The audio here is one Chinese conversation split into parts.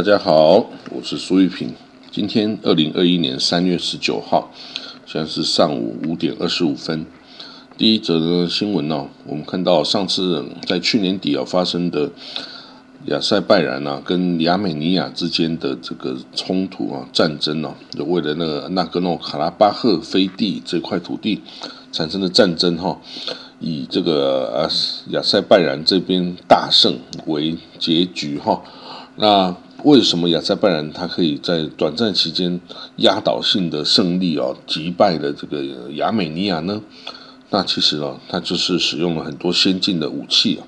大家好，我是苏玉平。今天二零二一年三月十九号，现在是上午五点二十五分。第一则的新闻呢，我们看到上次在去年底啊发生的亚塞拜然啊跟亚美尼亚之间的这个冲突啊战争呢，就为了那个纳格诺卡拉巴赫飞地这块土地产生的战争哈。以这个啊亚塞拜然这边大胜为结局哈，那为什么亚塞拜然他可以在短暂期间压倒性的胜利哦击败了这个亚美尼亚呢？那其实呢，他就是使用了很多先进的武器啊，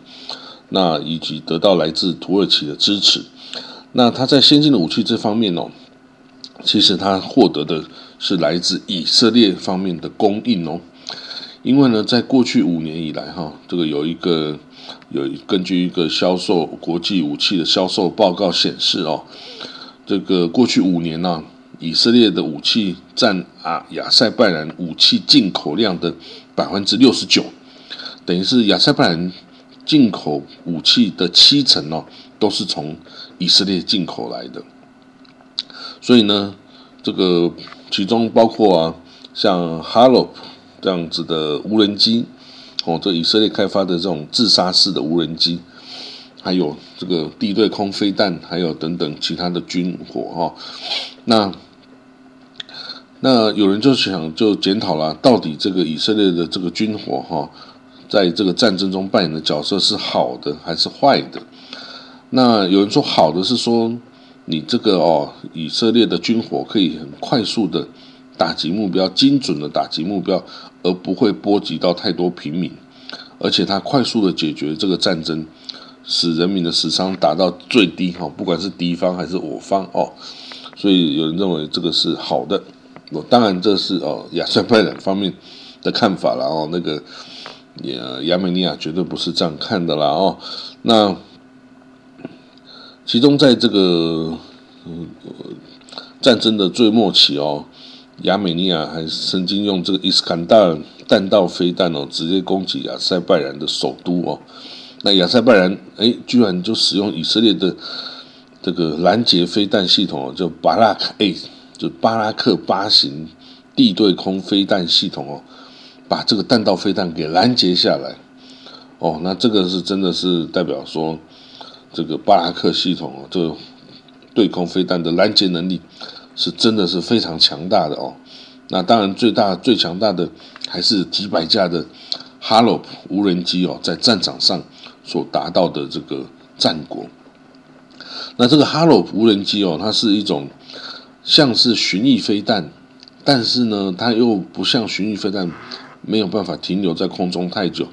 那以及得到来自土耳其的支持。那他在先进的武器这方面哦，其实他获得的是来自以色列方面的供应哦。因为呢，在过去五年以来，哈，这个有一个有根据一个销售国际武器的销售报告显示哦，这个过去五年呢，以色列的武器占啊亚塞拜然武器进口量的百分之六十九，等于是亚塞拜然进口武器的七成哦，都是从以色列进口来的。所以呢，这个其中包括啊，像哈洛。这样子的无人机，哦，这以色列开发的这种自杀式的无人机，还有这个地对空飞弹，还有等等其他的军火哈。那那有人就想就检讨了，到底这个以色列的这个军火哈，在这个战争中扮演的角色是好的还是坏的？那有人说好的是说，你这个哦，以色列的军火可以很快速的。打击目标，精准的打击目标，而不会波及到太多平民，而且它快速的解决这个战争，使人民的死伤达到最低哈，不管是敌方还是我方哦，所以有人认为这个是好的，我当然这是哦亚塞拜然方面的看法了哦，那个亚亚美尼亚绝对不是这样看的啦哦，那其中在这个嗯战争的最末期哦。亚美尼亚还曾经用这个伊斯坎达尔弹道飞弹哦，直接攻击亚塞拜然的首都哦。那亚塞拜然哎，居然就使用以色列的这个拦截飞弹系统哦，叫巴拉克 A，就巴拉克八型地对空飞弹系统哦，把这个弹道飞弹给拦截下来。哦，那这个是真的是代表说，这个巴拉克系统哦，这对空飞弹的拦截能力。是真的是非常强大的哦，那当然最大最强大的还是几百架的哈洛无人机哦，在战场上所达到的这个战果。那这个哈洛无人机哦，它是一种像是巡弋飞弹，但是呢，它又不像巡弋飞弹没有办法停留在空中太久。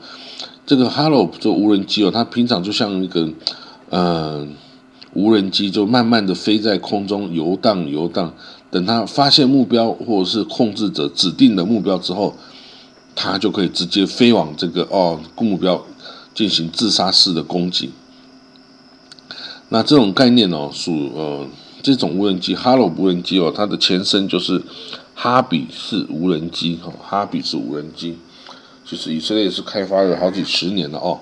这个哈洛普这无人机哦，它平常就像一个嗯。无人机就慢慢的飞在空中游荡游荡，等它发现目标或者是控制者指定的目标之后，它就可以直接飞往这个哦目标进行自杀式的攻击。那这种概念哦属呃这种无人机哈罗无人机哦，它的前身就是哈比式无人机哈哈比式无人机，其实以色列是开发了好几十年了哦，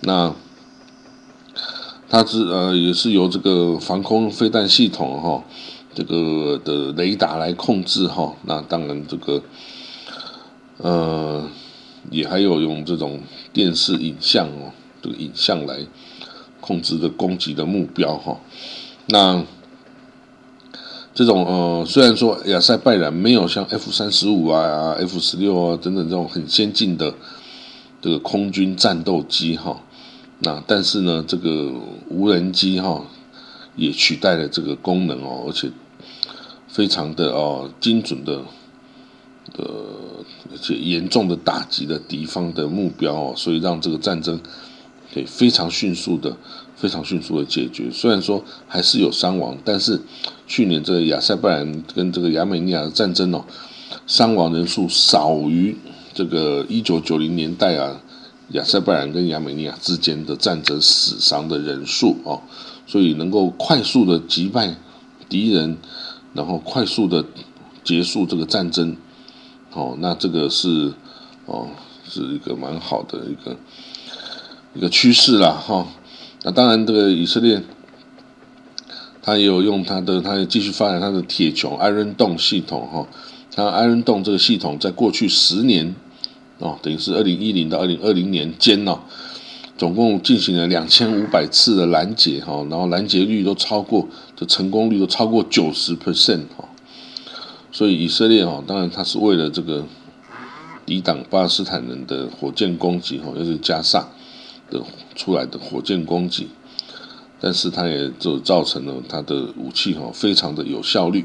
那。它是呃，也是由这个防空飞弹系统哈，这个的雷达来控制哈。那当然这个，呃，也还有用这种电视影像哦，这个影像来控制的攻击的目标哈。那这种呃，虽然说亚塞拜然没有像 F 三十五啊、F 十六啊等等这种很先进的这个空军战斗机哈。那但是呢，这个无人机哈也取代了这个功能哦，而且非常的哦精准的，呃，而且严重的打击了敌方的目标哦，所以让这个战争可以非常迅速的、非常迅速的解决。虽然说还是有伤亡，但是去年这个亚塞拜然跟这个亚美尼亚的战争哦，伤亡人数少于这个一九九零年代啊。亚塞拜然跟亚美尼亚之间的战争死伤的人数哦，所以能够快速的击败敌人，然后快速的结束这个战争，哦，那这个是哦是一个蛮好的一个一个趋势啦哈。那当然，这个以色列他也有用他的，他继续发展他的铁穹 Iron Dome 系统哈。他 Iron Dome 这个系统在过去十年哦，等于是二零一零到二零二零年间哦，总共进行了两千五百次的拦截哈，然后拦截率都超过，的成功率都超过九十 percent 哈。所以以色列哦，当然他是为了这个抵挡巴勒斯坦人的火箭攻击哈，又是加萨的出来的火箭攻击。但是它也就造成了它的武器哈非常的有效率。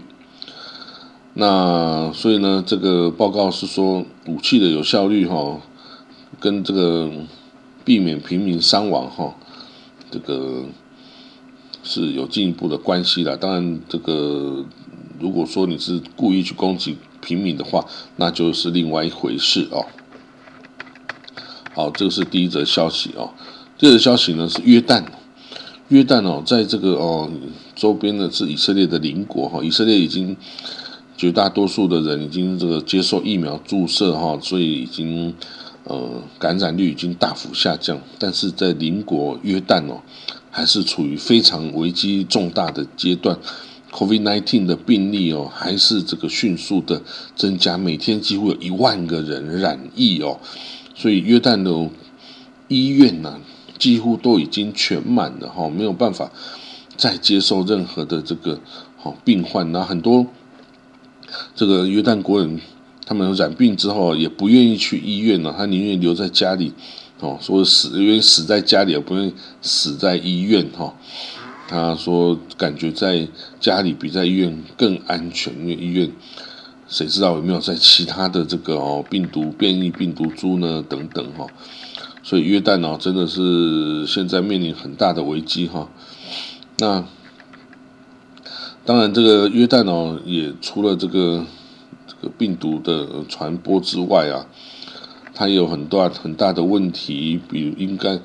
那所以呢，这个报告是说武器的有效率哈，跟这个避免平民伤亡哈，这个是有进一步的关系的。当然，这个如果说你是故意去攻击平民的话，那就是另外一回事哦。好，这个是第一则消息哦。第二则消息呢是约旦。约旦哦，在这个哦周边呢是以色列的邻国哈，以色列已经绝大多数的人已经这个接受疫苗注射哈，所以已经呃感染率已经大幅下降，但是在邻国约旦哦，还是处于非常危机重大的阶段，COVID-19 的病例哦还是这个迅速的增加，每天几乎有一万个人染疫哦，所以约旦的医院呢。几乎都已经全满了哈，没有办法再接受任何的这个好病患。那很多这个约旦国人，他们染病之后也不愿意去医院了，他宁愿留在家里哦，说死愿意死在家里，也不愿意死在医院哈。他说感觉在家里比在医院更安全，因为医院谁知道有没有在其他的这个哦病毒变异病毒株呢？等等哈。所以约旦哦，真的是现在面临很大的危机哈。那当然，这个约旦哦，也除了这个这个病毒的传播之外啊，它有很多很大的问题。比如应该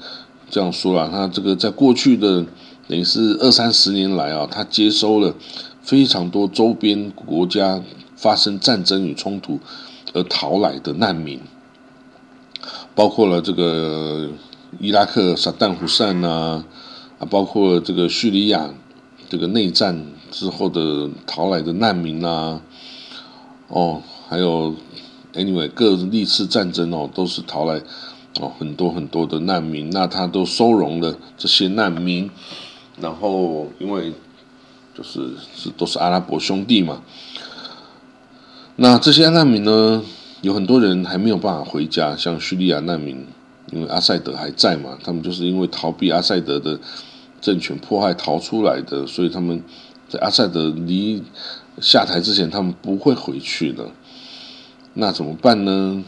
这样说啦，它这个在过去的等于是二三十年来啊，它接收了非常多周边国家发生战争与冲突而逃来的难民。包括了这个伊拉克萨旦胡塞呐，啊，包括了这个叙利亚这个内战之后的逃来的难民啊，哦，还有 anyway 各历次战争哦，都是逃来哦很多很多的难民，那他都收容了这些难民，然后因为就是是都是阿拉伯兄弟嘛，那这些难民呢？有很多人还没有办法回家，像叙利亚难民，因为阿塞德还在嘛，他们就是因为逃避阿塞德的政权迫害逃出来的，所以他们在阿塞德离下台之前，他们不会回去的。那怎么办呢？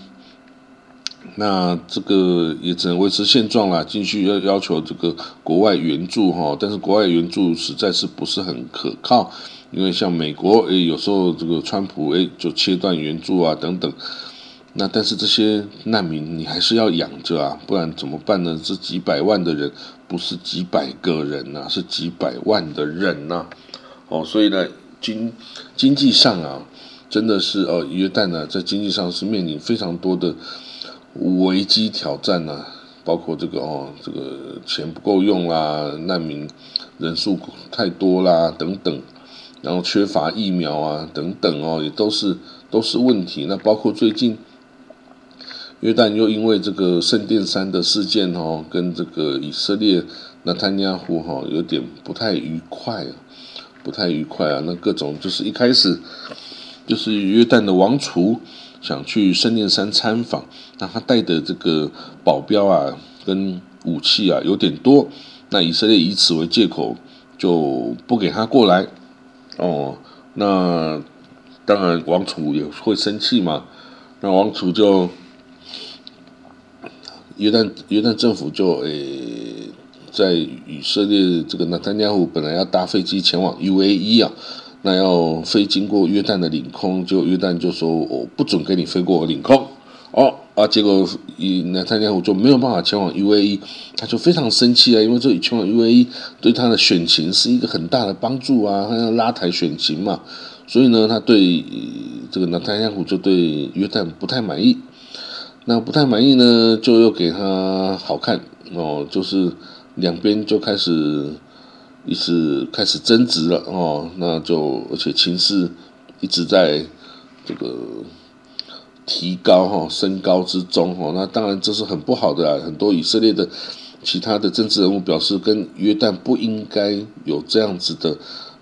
那这个也只能维持现状啦，继续要要求这个国外援助哈，但是国外援助实在是不是很可靠。因为像美国，诶，有时候这个川普，诶，就切断援助啊，等等。那但是这些难民你还是要养着啊，不然怎么办呢？这几百万的人，不是几百个人呐，是几百万的人呐。哦，所以呢，经经济上啊，真的是哦，约旦呢，在经济上是面临非常多的危机挑战呐，包括这个哦，这个钱不够用啦，难民人数太多啦，等等。然后缺乏疫苗啊，等等哦，也都是都是问题。那包括最近约旦又因为这个圣殿山的事件哦，跟这个以色列那坦尼亚胡哈有点不太愉快啊，不太愉快啊。那各种就是一开始就是约旦的王储想去圣殿山参访，那他带的这个保镖啊跟武器啊有点多，那以色列以此为借口就不给他过来。哦，那当然王储也会生气嘛。那王储就约旦约旦政府就诶，在以色列这个纳坦尼亚胡本来要搭飞机前往 UAE 啊，那要飞经过约旦的领空，就约旦就说我不准给你飞过我领空。哦啊，结果以那他家伙就没有办法前往 UAE，他就非常生气啊，因为这里前往 UAE 对他的选情是一个很大的帮助啊，他要拉抬选情嘛，所以呢，他对这个纳坦雅胡就对约旦不太满意，那不太满意呢，就又给他好看哦，就是两边就开始一直开始争执了哦，那就而且情势一直在这个提高哈升高之中哈，那当然这是很不好的啊，很多以色列的其他的政治人物表示，跟约旦不应该有这样子的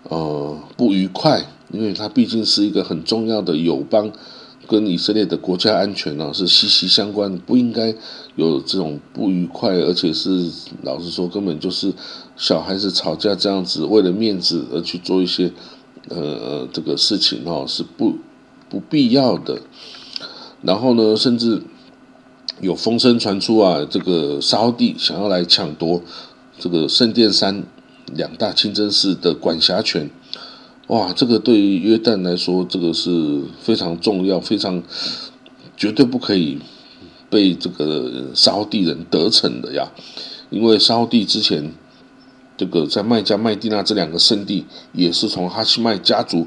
呃不愉快，因为它毕竟是一个很重要的友邦。跟以色列的国家安全呢是息息相关，不应该有这种不愉快，而且是老实说，根本就是小孩子吵架这样子，为了面子而去做一些呃这个事情哈，是不不必要的。然后呢，甚至有风声传出啊，这个沙地想要来抢夺这个圣殿山两大清真寺的管辖权。哇，这个对于约旦来说，这个是非常重要、非常绝对不可以被这个沙地人得逞的呀！因为沙地之前这个在麦加、麦地那这两个圣地，也是从哈希麦家族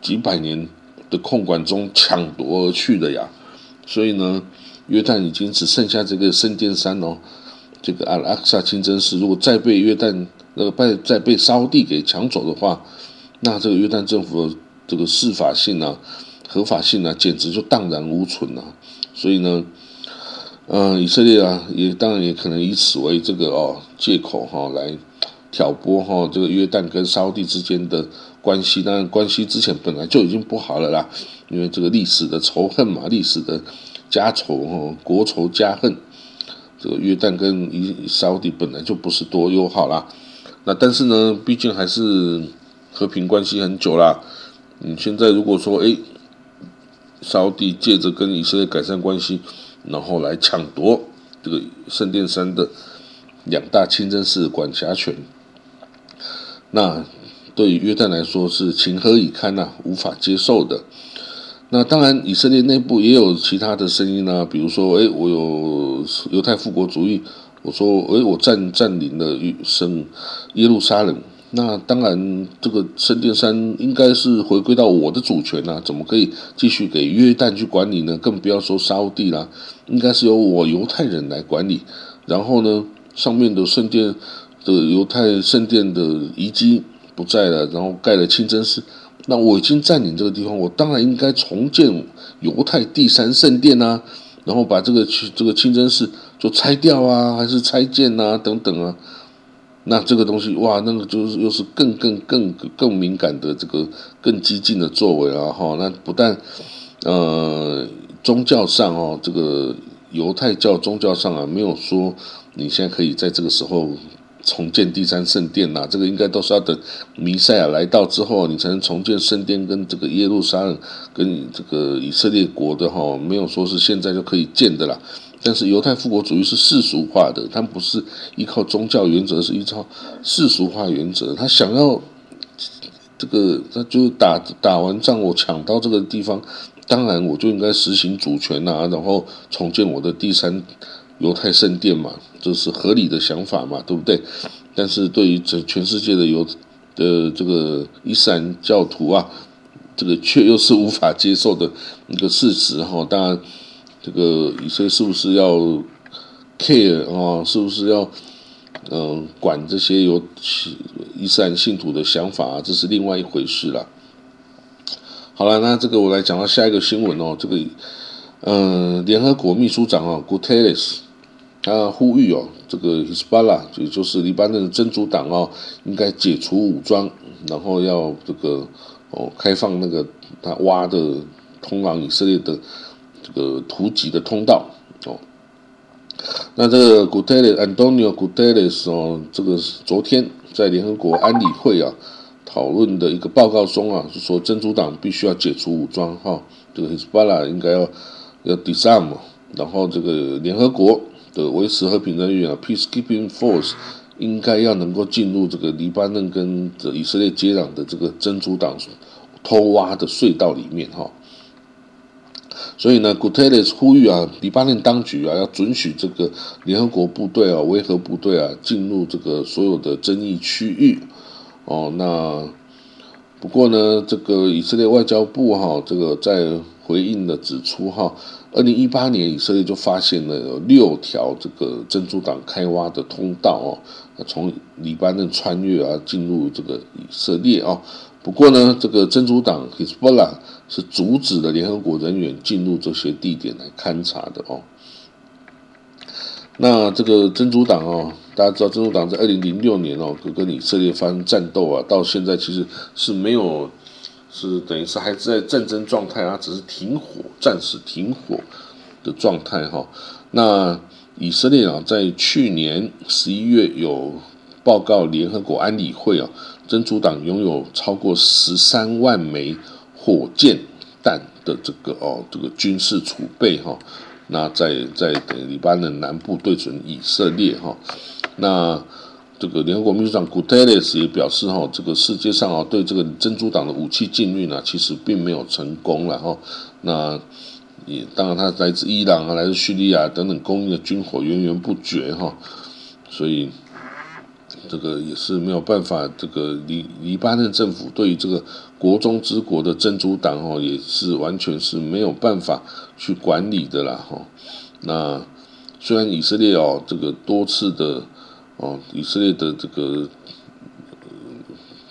几百年的控管中抢夺而去的呀。所以呢，约旦已经只剩下这个圣殿山哦，这个阿拉克萨清真寺，如果再被约旦那个被再被沙地给抢走的话，那这个约旦政府的这个司法性啊、合法性啊，简直就荡然无存了。所以呢，嗯，以色列啊，也当然也可能以此为这个哦借口哈，来挑拨哈这个约旦跟沙地之间的关系。当然，关系之前本来就已经不好了啦，因为这个历史的仇恨嘛，历史的家仇哈，国仇家恨。这个约旦跟以沙地本来就不是多友好啦。那但是呢，毕竟还是。和平关系很久啦，你现在如果说哎，沙地借着跟以色列改善关系，然后来抢夺这个圣殿山的两大清真寺管辖权，那对于约旦来说是情何以堪呐，无法接受的。那当然，以色列内部也有其他的声音啊，比如说哎，我有犹太复国主义，我说哎，我占占领了圣耶路撒冷。那当然，这个圣殿山应该是回归到我的主权呐，怎么可以继续给约旦去管理呢？更不要说沙地啦，应该是由我犹太人来管理。然后呢，上面的圣殿的犹太圣殿的遗迹不在了，然后盖了清真寺。那我已经占领这个地方，我当然应该重建犹太第三圣殿呐，然后把这个这个清真寺就拆掉啊，还是拆建啊，等等啊。那这个东西哇，那个就是又是更更更更敏感的这个更激进的作为啊哈。那不但呃宗教上哦，这个犹太教宗教上啊，没有说你现在可以在这个时候重建第三圣殿呐。这个应该都是要等弥赛亚来到之后，你才能重建圣殿跟这个耶路撒冷跟这个以色列国的哈。没有说是现在就可以建的啦。但是犹太复国主义是世俗化的，他不是依靠宗教原则，是依靠世俗化原则。他想要这个，他就打打完仗，我抢到这个地方，当然我就应该实行主权呐，然后重建我的第三犹太圣殿嘛，这是合理的想法嘛，对不对？但是对于整全世界的犹的这个伊斯兰教徒啊，这个却又是无法接受的一个事实哈，当然。这个以色列是不是要 care 啊？是不是要嗯管这些有伊斯兰信徒的想法？这是另外一回事了。好了，那这个我来讲到下一个新闻哦。这个嗯，联合国秘书长啊，Guterres，他呼吁哦，这个 Hezbollah 也就是黎巴嫩的真主党哦，应该解除武装，然后要这个哦开放那个他挖的通往以色列的。这个突击的通道哦，那这个 Guterres Antonio Guterres 哦，这个是昨天在联合国安理会啊讨论的一个报告中啊，是说真主党必须要解除武装哈，这个 Hezbollah 应该要要 disarm，然后这个联合国的维持和平人员啊 Peacekeeping Force 应该要能够进入这个黎巴嫩跟这以色列接壤的这个真主党偷挖的隧道里面哈。所以呢，Guterres 呼吁啊，黎巴嫩当局啊，要准许这个联合国部队啊、维和部队啊进入这个所有的争议区域。哦，那不过呢，这个以色列外交部哈，这个在回应的指出哈，二零一八年以色列就发现了有六条这个珍珠党开挖的通道哦，从黎巴嫩穿越啊进入这个以色列哦。不过呢，这个珍珠党 Hezbollah 是阻止了联合国人员进入这些地点来勘察的哦。那这个真主党哦，大家知道真主党在二零零六年哦，跟以色列发生战斗啊，到现在其实是没有。是等于是还在战争状态啊，只是停火，暂时停火的状态哈。那以色列啊，在去年十一月有报告联合国安理会啊，真主党拥有超过十三万枚火箭弹的这个哦，这个军事储备哈。那在在等黎巴嫩南部对准以色列哈，那。这个联合国秘书长古特雷斯也表示，哈，这个世界上啊，对这个珍珠党的武器禁运呢，其实并没有成功了，哈。那也当然，他来自伊朗啊，来自叙利亚等等供应的军火源源不绝，哈。所以这个也是没有办法，这个黎黎巴嫩政府对于这个国中之国的珍珠党，哦，也是完全是没有办法去管理的啦，哈。那虽然以色列哦，这个多次的。哦，以色列的这个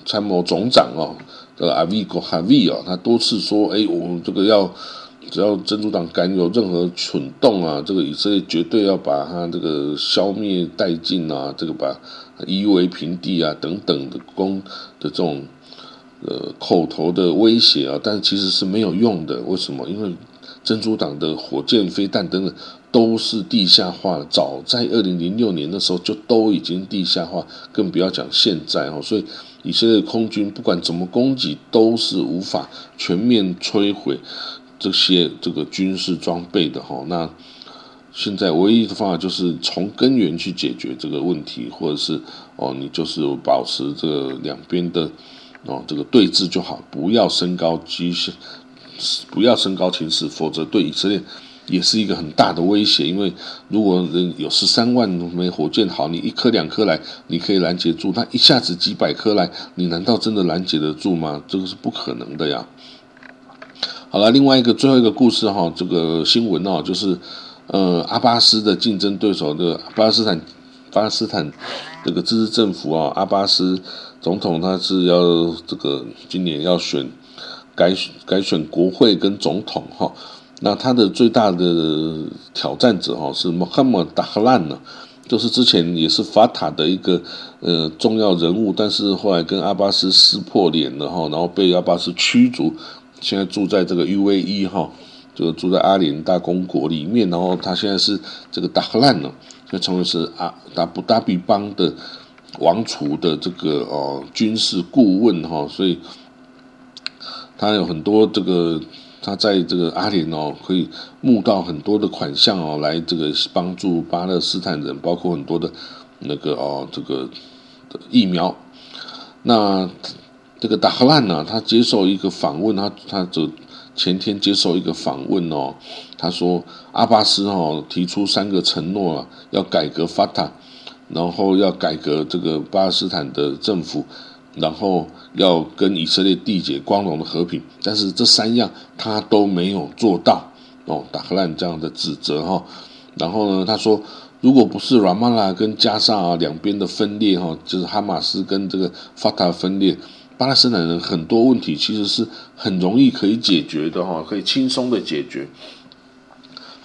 参谋总长哦，这个阿维戈哈维哦，他多次说，哎，我们这个要只要珍珠党敢有任何蠢动啊，这个以色列绝对要把他这个消灭殆尽啊，这个把夷为平地啊，等等的攻的这种呃口头的威胁啊，但其实是没有用的。为什么？因为珍珠党的火箭、飞弹等等。都是地下化了，早在二零零六年的时候就都已经地下化，更不要讲现在哦。所以以色列空军不管怎么攻击，都是无法全面摧毁这些这个军事装备的哈。那现在唯一的方法就是从根源去解决这个问题，或者是哦，你就是保持这个两边的哦这个对峙就好，不要升高机械，不要升高情势，否则对以色列。也是一个很大的威胁，因为如果人有十三万枚火箭，好，你一颗两颗来，你可以拦截住；他一下子几百颗来，你难道真的拦截得住吗？这个是不可能的呀。好了，另外一个最后一个故事哈，这个新闻哦，就是呃阿巴斯的竞争对手的巴勒斯坦巴勒斯坦这个自治政府啊，阿巴斯总统他是要这个今年要选改改选国会跟总统哈。那他的最大的挑战者哈是穆罕默德·达赫兰呢，就是之前也是法塔的一个呃重要人物，但是后来跟阿巴斯撕破脸了哈，然后被阿巴斯驱逐，现在住在这个 UAE 哈，就住在阿联大公国里面，然后他现在是这个达赫兰呢，就成为是阿达布达比邦的王储的这个哦军事顾问哈，所以他有很多这个。他在这个阿联哦，可以募到很多的款项哦，来这个帮助巴勒斯坦人，包括很多的那个哦，这个疫苗。那这个达赫兰呢，他接受一个访问，他他这前天接受一个访问哦，他说阿巴斯哦提出三个承诺啊，要改革法塔，然后要改革这个巴勒斯坦的政府。然后要跟以色列缔结光荣的和平，但是这三样他都没有做到哦，达赫兰这样的指责哈。然后呢，他说，如果不是拉马拉跟加沙啊两边的分裂哈，就是哈马斯跟这个法塔分裂，巴勒斯坦人很多问题其实是很容易可以解决的哈，可以轻松的解决。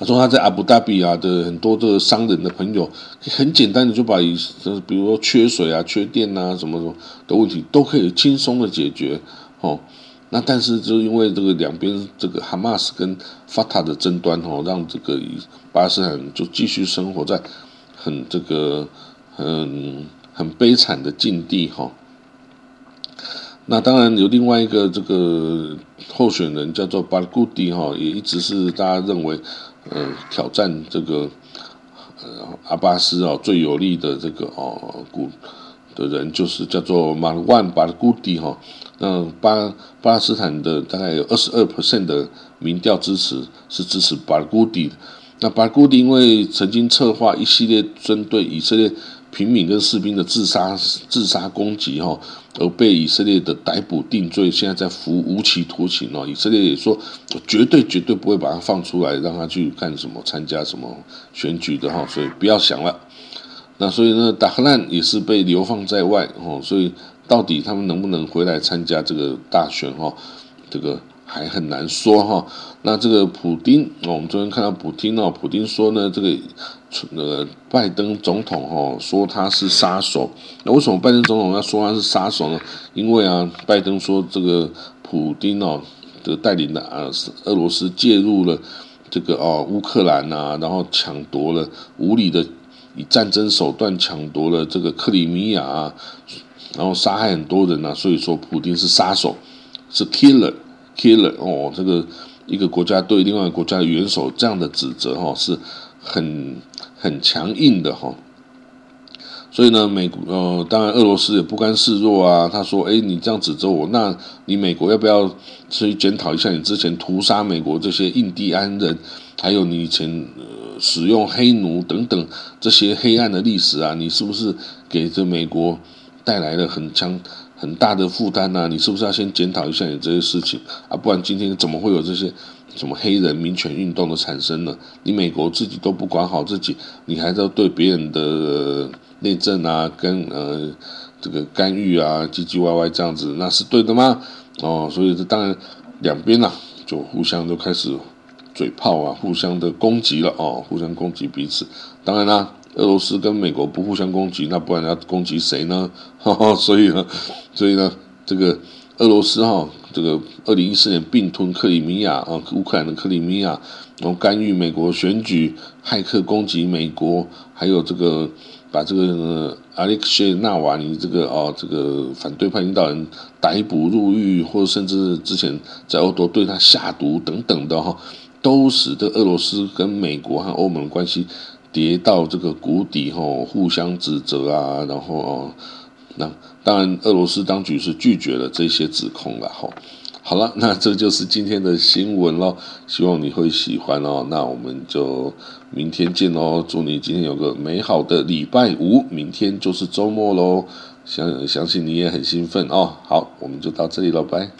他说他在阿布达比啊的很多的商人的朋友，很简单的就把，就是比如说缺水啊、缺电啊什么什么的问题，都可以轻松的解决哦。那但是就因为这个两边这个哈马斯跟法塔的争端哦，让这个巴勒斯坦就继续生活在很这个很很悲惨的境地哈。那当然有另外一个这个候选人叫做巴古迪哈，也一直是大家认为。呃，挑战这个呃阿巴斯哦最有力的这个哦古的人就是叫做马万巴古迪哈。那巴巴勒斯坦的大概有二十二 percent 的民调支持是支持巴古迪。那巴古迪因为曾经策划一系列针对以色列平民跟士兵的自杀自杀攻击哈，而被以色列的逮捕定罪，现在在服无期徒刑哦。以色列也说绝对绝对不会把他放出来，让他去干什么参加什么选举的哈，所以不要想了。那所以呢，达赫兰也是被流放在外哦，所以到底他们能不能回来参加这个大选哈？这个还很难说哈。那这个普丁，我们昨天看到普丁哦，普丁说呢，这个那个拜登总统哈说他是杀手。那为什么拜登总统要说他是杀手呢？因为啊，拜登说这个普丁哦的带领的啊，俄罗斯介入了这个哦乌克兰呐，然后抢夺了无理的。以战争手段抢夺了这个克里米亚啊，然后杀害很多人呐，所以说普京是杀手，是 killer killer 哦，这个一个国家对另外一个国家的元首这样的指责哈，是很很强硬的哈。所以呢，美呃，当然俄罗斯也不甘示弱啊。他说：“哎，你这样指责我，那你美国要不要去检讨一下你之前屠杀美国这些印第安人，还有你以前？”使用黑奴等等这些黑暗的历史啊，你是不是给这美国带来了很强很大的负担呢？你是不是要先检讨一下你这些事情啊？不然今天怎么会有这些什么黑人民权运动的产生呢？你美国自己都不管好自己，你还在对别人的内政啊跟呃这个干预啊唧唧歪歪这样子，那是对的吗？哦，所以这当然两边呐就互相都开始。嘴炮啊，互相的攻击了哦，互相攻击彼此。当然啦，俄罗斯跟美国不互相攻击，那不然要攻击谁呢？所以呢，所以呢，这个俄罗斯哈，这个二零一四年并吞克里米亚啊，乌克兰的克里米亚，然后干预美国选举，骇客攻击美国，还有这个把这个阿列克谢纳瓦尼这个哦，这个反对派领导人逮捕入狱，或者甚至之前在欧洲对他下毒等等的哈。都使得俄罗斯跟美国和欧盟关系跌到这个谷底，吼，互相指责啊，然后哦，那当然俄罗斯当局是拒绝了这些指控了，吼。好了，那这就是今天的新闻喽，希望你会喜欢哦。那我们就明天见哦，祝你今天有个美好的礼拜五，明天就是周末喽，相相信你也很兴奋哦。好，我们就到这里了，拜。